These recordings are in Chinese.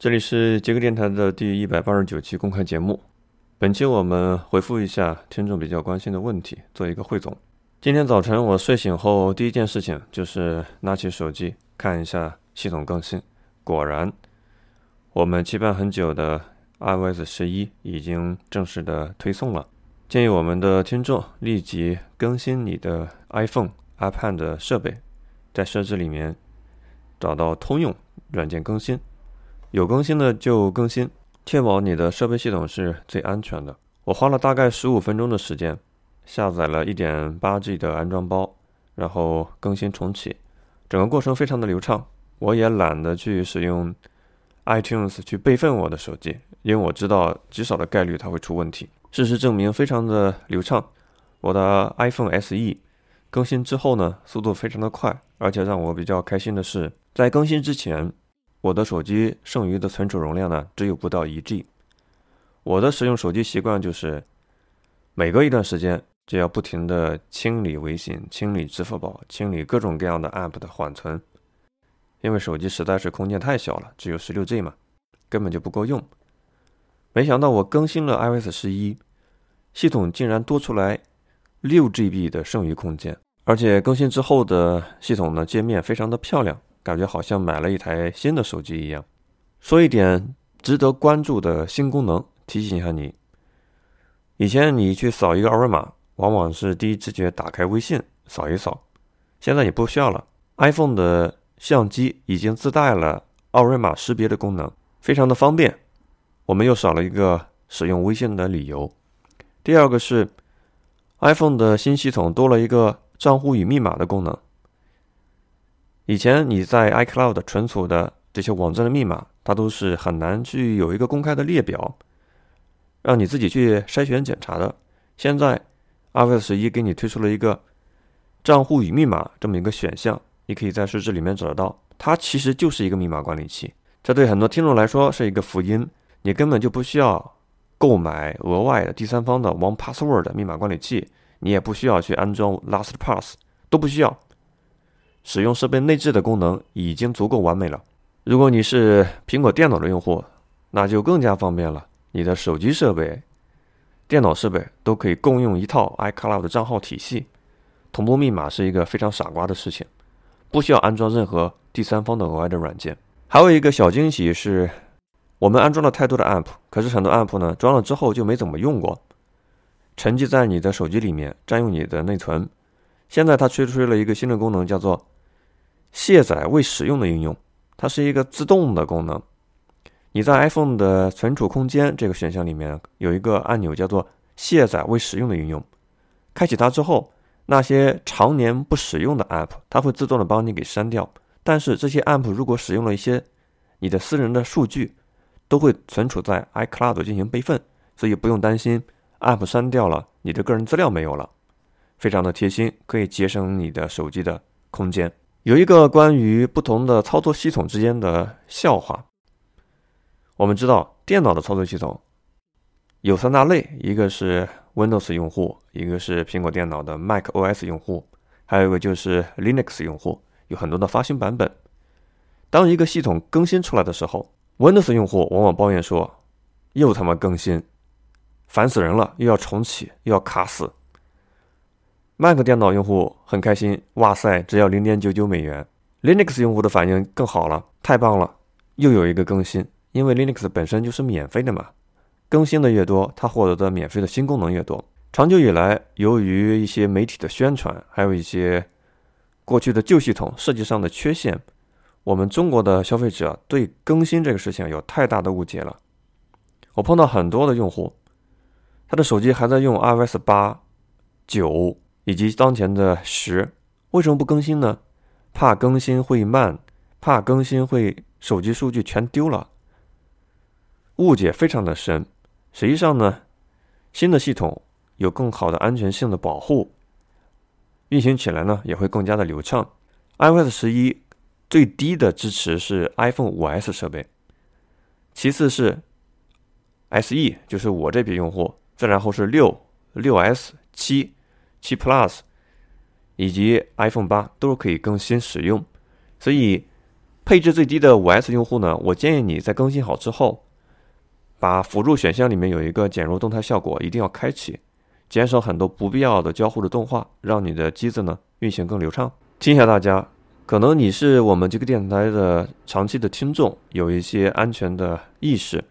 这里是杰克电台的第一百八十九期公开节目。本期我们回复一下听众比较关心的问题，做一个汇总。今天早晨我睡醒后第一件事情就是拿起手机看一下系统更新，果然，我们期盼很久的 iOS 十一已经正式的推送了。建议我们的听众立即更新你的 iPhone、iPad 设备，在设置里面找到通用软件更新。有更新的就更新，确保你的设备系统是最安全的。我花了大概十五分钟的时间，下载了一点八 G 的安装包，然后更新重启，整个过程非常的流畅。我也懒得去使用 iTunes 去备份我的手机，因为我知道极少的概率它会出问题。事实证明，非常的流畅。我的 iPhone SE 更新之后呢，速度非常的快，而且让我比较开心的是，在更新之前。我的手机剩余的存储容量呢，只有不到一 G。我的使用手机习惯就是，每隔一段时间就要不停的清理微信、清理支付宝、清理各种各样的 App 的缓存，因为手机实在是空间太小了，只有十六 G 嘛，根本就不够用。没想到我更新了 iOS 十一，系统竟然多出来六 GB 的剩余空间，而且更新之后的系统呢，界面非常的漂亮。感觉好像买了一台新的手机一样。说一点值得关注的新功能，提醒一下你：以前你去扫一个二维码，往往是第一直觉打开微信扫一扫，现在也不需要了。iPhone 的相机已经自带了二维码识别的功能，非常的方便。我们又少了一个使用微信的理由。第二个是 iPhone 的新系统多了一个账户与密码的功能。以前你在 iCloud 存储的这些网站的密码，它都是很难去有一个公开的列表，让你自己去筛选检查的。现在 iOS 十一给你推出了一个账户与密码这么一个选项，你可以在设置里面找得到。它其实就是一个密码管理器，这对很多听众来说是一个福音。你根本就不需要购买额外的第三方的 One Password 密码管理器，你也不需要去安装 LastPass，都不需要。使用设备内置的功能已经足够完美了。如果你是苹果电脑的用户，那就更加方便了。你的手机设备、电脑设备都可以共用一套 iCloud 账号体系，同步密码是一个非常傻瓜的事情，不需要安装任何第三方的额外的软件。还有一个小惊喜是，我们安装了太多的 App，可是很多 App 呢装了之后就没怎么用过，沉积在你的手机里面，占用你的内存。现在它推出了一个新的功能，叫做卸载未使用的应用。它是一个自动的功能。你在 iPhone 的存储空间这个选项里面有一个按钮，叫做卸载未使用的应用。开启它之后，那些常年不使用的 App，它会自动的帮你给删掉。但是这些 App 如果使用了一些你的私人的数据，都会存储在 iCloud 进行备份，所以不用担心 App 删掉了，你的个人资料没有了。非常的贴心，可以节省你的手机的空间。有一个关于不同的操作系统之间的笑话。我们知道，电脑的操作系统有三大类：一个是 Windows 用户，一个是苹果电脑的 Mac OS 用户，还有一个就是 Linux 用户。有很多的发行版本。当一个系统更新出来的时候，Windows 用户往往抱怨说：“又他妈更新，烦死人了，又要重启，又要卡死。” Mac 电脑用户很开心，哇塞，只要零点九九美元。Linux 用户的反应更好了，太棒了，又有一个更新。因为 Linux 本身就是免费的嘛，更新的越多，它获得的免费的新功能越多。长久以来，由于一些媒体的宣传，还有一些过去的旧系统设计上的缺陷，我们中国的消费者对更新这个事情有太大的误解了。我碰到很多的用户，他的手机还在用 iOS 八、九。以及当前的十，为什么不更新呢？怕更新会慢，怕更新会手机数据全丢了。误解非常的深。实际上呢，新的系统有更好的安全性的保护，运行起来呢也会更加的流畅。iOS 十一最低的支持是 iPhone 五 S 设备，其次是 SE，就是我这批用户，再然后是六、六 S、七。七 Plus 以及 iPhone 八都是可以更新使用，所以配置最低的五 S 用户呢，我建议你在更新好之后，把辅助选项里面有一个减弱动态效果，一定要开启，减少很多不必要的交互的动画，让你的机子呢运行更流畅。听一下大家，可能你是我们这个电台的长期的听众，有一些安全的意识，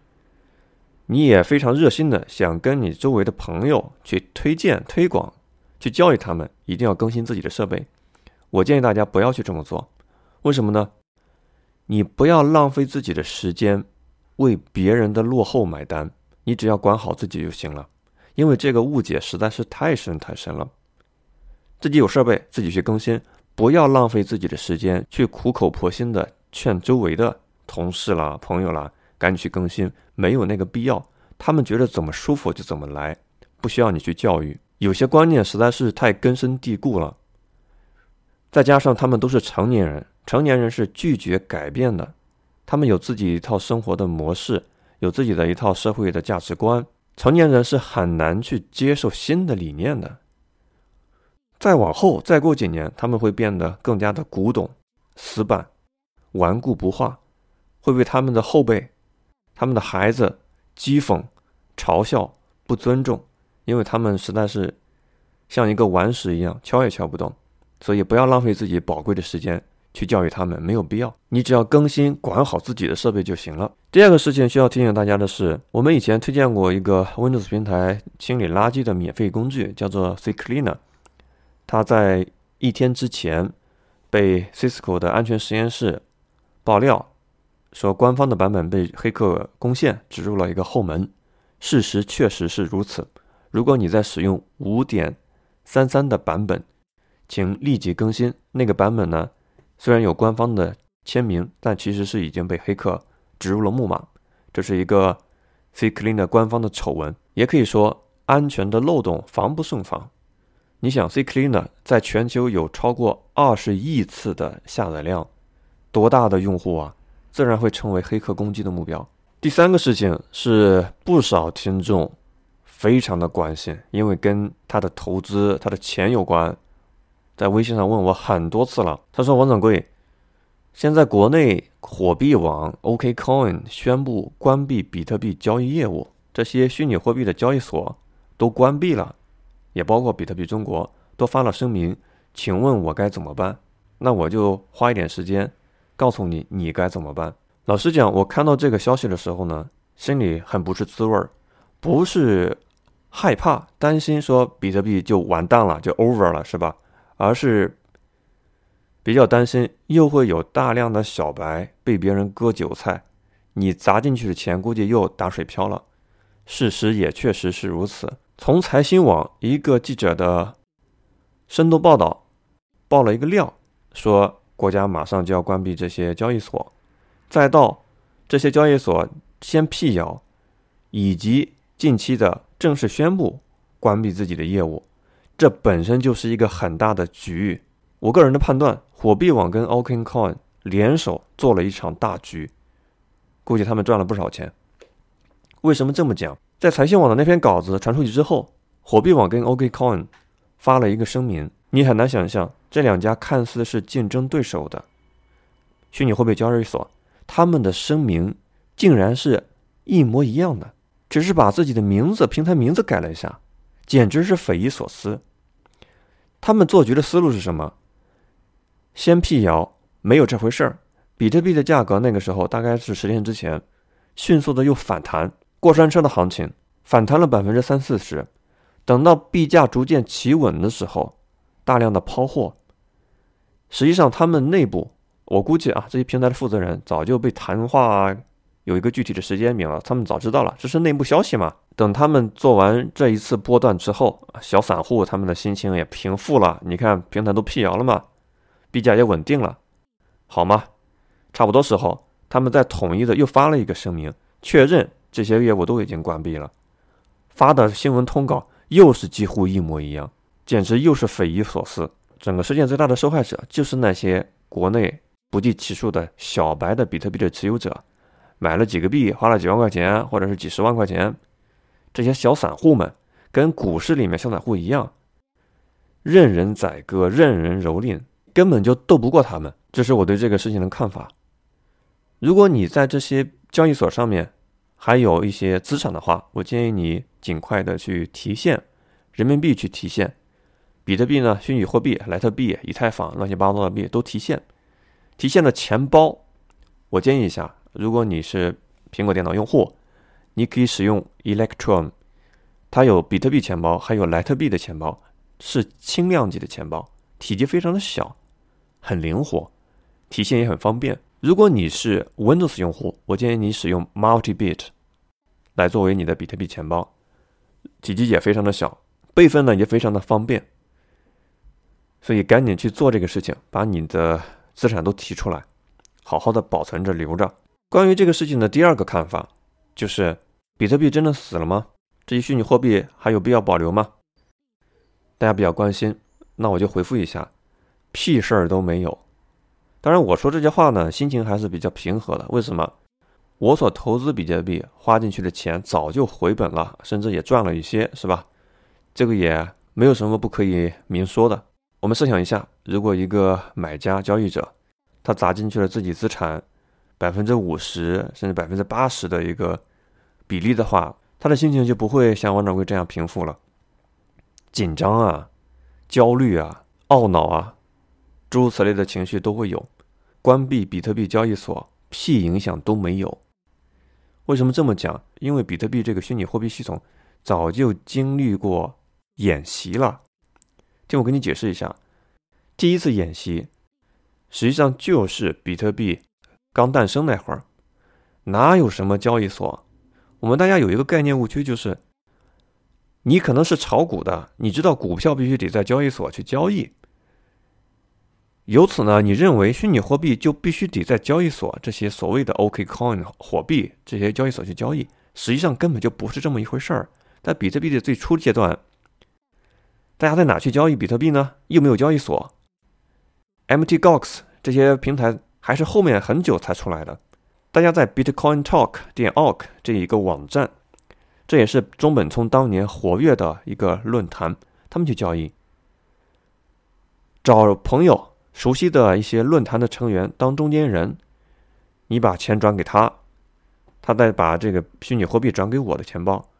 你也非常热心的想跟你周围的朋友去推荐、推广，去教育他们一定要更新自己的设备。我建议大家不要去这么做，为什么呢？你不要浪费自己的时间，为别人的落后买单。你只要管好自己就行了，因为这个误解实在是太深太深了。自己有设备，自己去更新，不要浪费自己的时间去苦口婆心的劝周围的同事啦、朋友啦，赶紧去更新，没有那个必要。他们觉得怎么舒服就怎么来，不需要你去教育。有些观念实在是太根深蒂固了，再加上他们都是成年人。成年人是拒绝改变的，他们有自己一套生活的模式，有自己的一套社会的价值观。成年人是很难去接受新的理念的。再往后，再过几年，他们会变得更加的古董、死板、顽固不化，会被他们的后辈、他们的孩子讥讽、嘲笑、不尊重，因为他们实在是像一个顽石一样，敲也敲不动。所以，不要浪费自己宝贵的时间。去教育他们没有必要，你只要更新管好自己的设备就行了。第二个事情需要提醒大家的是，我们以前推荐过一个 Windows 平台清理垃圾的免费工具，叫做 CCleaner。它在一天之前被 Cisco 的安全实验室爆料，说官方的版本被黑客攻陷，植入了一个后门。事实确实是如此。如果你在使用5.33的版本，请立即更新那个版本呢？虽然有官方的签名，但其实是已经被黑客植入了木马。这是一个 CCleaner 官方的丑闻，也可以说安全的漏洞防不胜防。你想，CCleaner 在全球有超过二十亿次的下载量，多大的用户啊，自然会成为黑客攻击的目标。第三个事情是不少听众非常的关心，因为跟他的投资、他的钱有关。在微信上问我很多次了，他说：“王掌柜，现在国内火币网、OKCoin 宣布关闭比特币交易业务，这些虚拟货币的交易所都关闭了，也包括比特币中国都发了声明，请问我该怎么办？”那我就花一点时间告诉你，你该怎么办。老实讲，我看到这个消息的时候呢，心里很不是滋味儿，不是害怕、担心说比特币就完蛋了，就 over 了，是吧？而是比较担心，又会有大量的小白被别人割韭菜，你砸进去的钱估计又打水漂了。事实也确实是如此。从财新网一个记者的深度报道爆了一个料，说国家马上就要关闭这些交易所，再到这些交易所先辟谣，以及近期的正式宣布关闭自己的业务。这本身就是一个很大的局。我个人的判断，火币网跟 OKCoin 联手做了一场大局，估计他们赚了不少钱。为什么这么讲？在财新网的那篇稿子传出去之后，火币网跟 OKCoin 发了一个声明。你很难想象，这两家看似是竞争对手的虚拟货币交易所，他们的声明竟然是一模一样的，只是把自己的名字、平台名字改了一下，简直是匪夷所思。他们做局的思路是什么？先辟谣，没有这回事儿。比特币的价格那个时候大概是十天之前，迅速的又反弹，过山车的行情，反弹了百分之三四十。等到币价逐渐企稳的时候，大量的抛货。实际上，他们内部，我估计啊，这些平台的负责人早就被谈话。有一个具体的时间表了，他们早知道了，这是内部消息嘛。等他们做完这一次波段之后，小散户他们的心情也平复了。你看平台都辟谣了嘛，币价也稳定了，好吗？差不多时候，他们再统一的又发了一个声明，确认这些业务都已经关闭了。发的新闻通稿又是几乎一模一样，简直又是匪夷所思。整个事件最大的受害者就是那些国内不计其数的小白的比特币的持有者。买了几个币，花了几万块钱，或者是几十万块钱，这些小散户们跟股市里面小散户一样，任人宰割，任人蹂躏，根本就斗不过他们。这是我对这个事情的看法。如果你在这些交易所上面还有一些资产的话，我建议你尽快的去提现人民币，去提现比特币呢，虚拟货币、莱特币、以太坊，乱七八糟的币都提现。提现的钱包，我建议一下，如果你是苹果电脑用户，你可以使用 Electron，它有比特币钱包，还有莱特币的钱包，是轻量级的钱包，体积非常的小，很灵活，提现也很方便。如果你是 Windows 用户，我建议你使用 Multibit 来作为你的比特币钱包，体积也非常的小，备份呢也非常的方便，所以赶紧去做这个事情，把你的资产都提出来，好好的保存着留着。关于这个事情的第二个看法，就是比特币真的死了吗？这些虚拟货币还有必要保留吗？大家比较关心，那我就回复一下，屁事儿都没有。当然，我说这些话呢，心情还是比较平和的。为什么？我所投资比特币花进去的钱早就回本了，甚至也赚了一些，是吧？这个也没有什么不可以明说的。我们设想一下，如果一个买家交易者，他砸进去了自己资产百分之五十甚至百分之八十的一个比例的话，他的心情就不会像王掌柜这样平复了，紧张啊，焦虑啊，懊恼啊。诸如此类的情绪都会有，关闭比特币交易所屁影响都没有。为什么这么讲？因为比特币这个虚拟货币系统早就经历过演习了。听我给你解释一下，第一次演习实际上就是比特币刚诞生那会儿，哪有什么交易所？我们大家有一个概念误区，就是你可能是炒股的，你知道股票必须得在交易所去交易。由此呢，你认为虚拟货币就必须得在交易所这些所谓的 OKCoin 火币这些交易所去交易？实际上根本就不是这么一回事儿。在比特币的最初阶段，大家在哪去交易比特币呢？又没有交易所，MTGOX 这些平台还是后面很久才出来的。大家在 Bitcoin Talk 点 org 这一个网站，这也是中本聪当年活跃的一个论坛，他们去交易，找朋友。熟悉的一些论坛的成员当中间人，你把钱转给他，他再把这个虚拟货币转给我的钱包，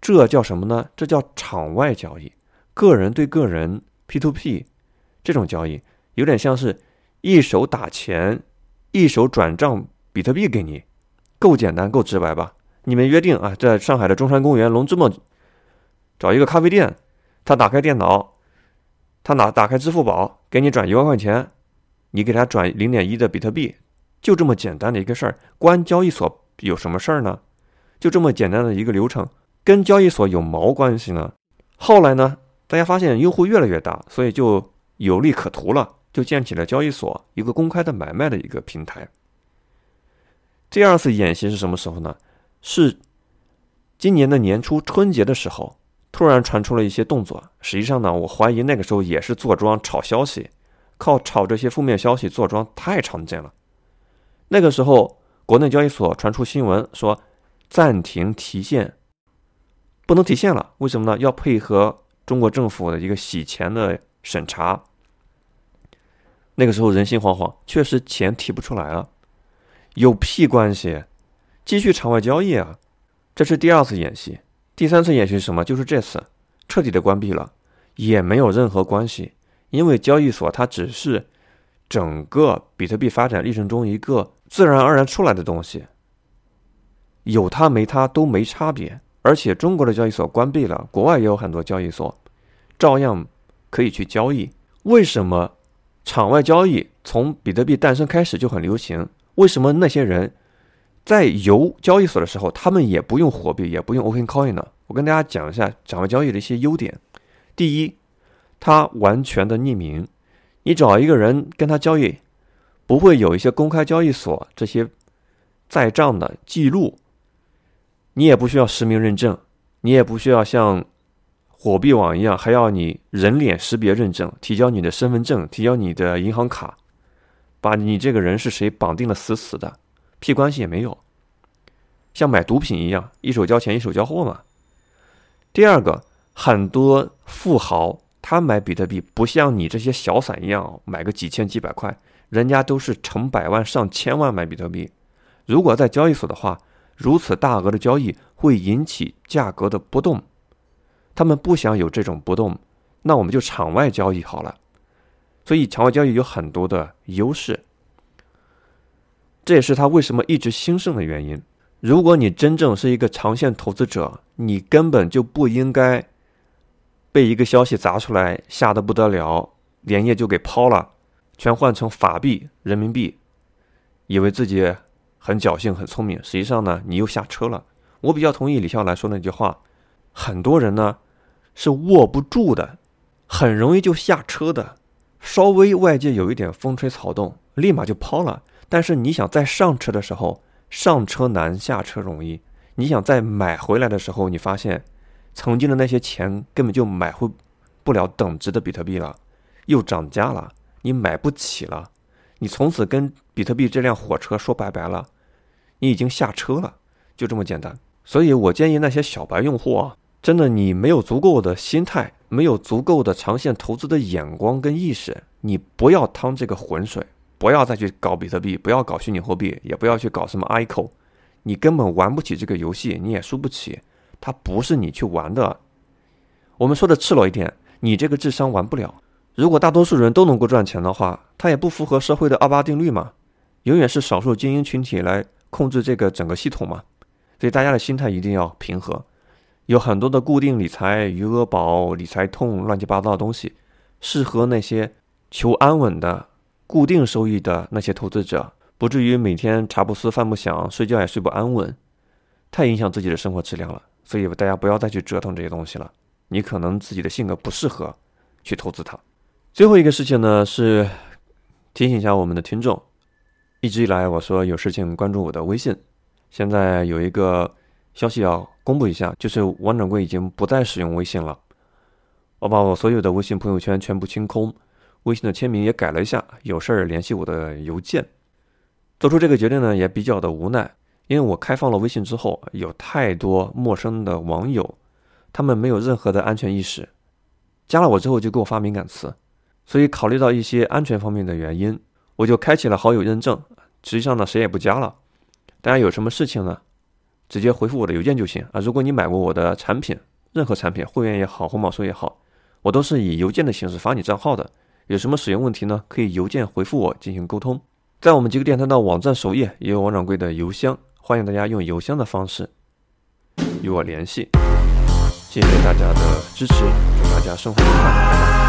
这叫什么呢？这叫场外交易，个人对个人 P to P 这种交易，有点像是一手打钱，一手转账比特币给你，够简单够直白吧？你们约定啊，在上海的中山公园龙之梦找一个咖啡店，他打开电脑。他拿打开支付宝给你转一万块钱，你给他转零点一的比特币，就这么简单的一个事儿，关交易所有什么事儿呢？就这么简单的一个流程，跟交易所有毛关系呢？后来呢，大家发现用户越来越大，所以就有利可图了，就建起了交易所，一个公开的买卖的一个平台。第二次演习是什么时候呢？是今年的年初春节的时候。突然传出了一些动作，实际上呢，我怀疑那个时候也是坐庄炒消息，靠炒这些负面消息坐庄太常见了。那个时候，国内交易所传出新闻说暂停提现，不能提现了。为什么呢？要配合中国政府的一个洗钱的审查。那个时候人心惶惶，确实钱提不出来了，有屁关系？继续场外交易啊！这是第二次演习。第三次演习是什么？就是这次彻底的关闭了，也没有任何关系，因为交易所它只是整个比特币发展历程中一个自然而然出来的东西，有它没它都没差别。而且中国的交易所关闭了，国外也有很多交易所，照样可以去交易。为什么场外交易从比特币诞生开始就很流行？为什么那些人？在游交易所的时候，他们也不用货币，也不用 OpenCoin 呢。我跟大家讲一下场外交易的一些优点。第一，它完全的匿名，你找一个人跟他交易，不会有一些公开交易所这些在账的记录，你也不需要实名认证，你也不需要像火币网一样还要你人脸识别认证，提交你的身份证，提交你的银行卡，把你这个人是谁绑定的死死的。屁关系也没有，像买毒品一样，一手交钱一手交货嘛。第二个，很多富豪他买比特币不像你这些小散一样买个几千几百块，人家都是成百万上千万买比特币，如果在交易所的话，如此大额的交易会引起价格的波动，他们不想有这种波动，那我们就场外交易好了。所以场外交易有很多的优势，这也是它为什么一直兴盛的原因。如果你真正是一个长线投资者，你根本就不应该被一个消息砸出来，吓得不得了，连夜就给抛了，全换成法币人民币，以为自己很侥幸、很聪明。实际上呢，你又下车了。我比较同意李笑来说那句话：很多人呢是握不住的，很容易就下车的。稍微外界有一点风吹草动，立马就抛了。但是你想再上车的时候，上车难，下车容易。你想再买回来的时候，你发现曾经的那些钱根本就买回不了等值的比特币了，又涨价了，你买不起了。你从此跟比特币这辆火车说拜拜了，你已经下车了，就这么简单。所以我建议那些小白用户啊，真的你没有足够的心态。没有足够的长线投资的眼光跟意识，你不要趟这个浑水，不要再去搞比特币，不要搞虚拟货币，也不要去搞什么 ICO，你根本玩不起这个游戏，你也输不起，它不是你去玩的。我们说的赤裸一点，你这个智商玩不了。如果大多数人都能够赚钱的话，它也不符合社会的二八定律嘛，永远是少数精英群体来控制这个整个系统嘛。所以大家的心态一定要平和。有很多的固定理财、余额宝、理财通、乱七八糟的东西，适合那些求安稳的、固定收益的那些投资者，不至于每天茶不思饭不想，睡觉也睡不安稳，太影响自己的生活质量了。所以大家不要再去折腾这些东西了。你可能自己的性格不适合去投资它。最后一个事情呢，是提醒一下我们的听众，一直以来我说有事情关注我的微信，现在有一个。消息要公布一下，就是王掌柜已经不再使用微信了。我把我所有的微信朋友圈全部清空，微信的签名也改了一下，有事儿联系我的邮件。做出这个决定呢，也比较的无奈，因为我开放了微信之后，有太多陌生的网友，他们没有任何的安全意识，加了我之后就给我发敏感词，所以考虑到一些安全方面的原因，我就开启了好友认证。实际上呢，谁也不加了。大家有什么事情呢？直接回复我的邮件就行啊！如果你买过我的产品，任何产品，会员也好，红宝书也好，我都是以邮件的形式发你账号的。有什么使用问题呢？可以邮件回复我进行沟通。在我们极客电台的网站首页也有王掌柜的邮箱，欢迎大家用邮箱的方式与我联系。谢谢大家的支持，祝大家生活愉快。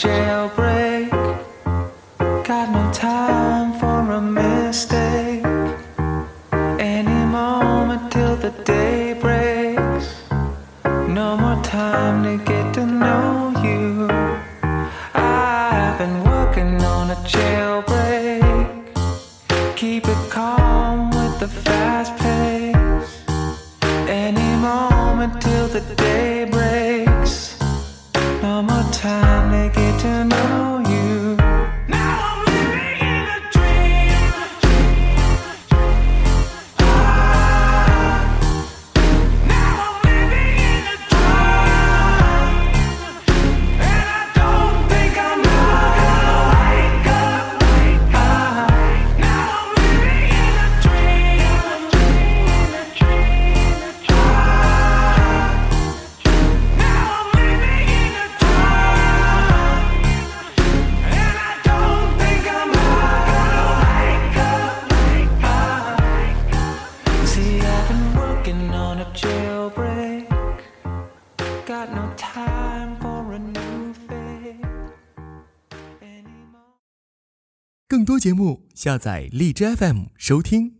jailbreak. Got no time for a mistake. Any moment till the day breaks. No more time to get to know you. I've been working on a jailbreak. 节目，下载荔枝 FM 收听。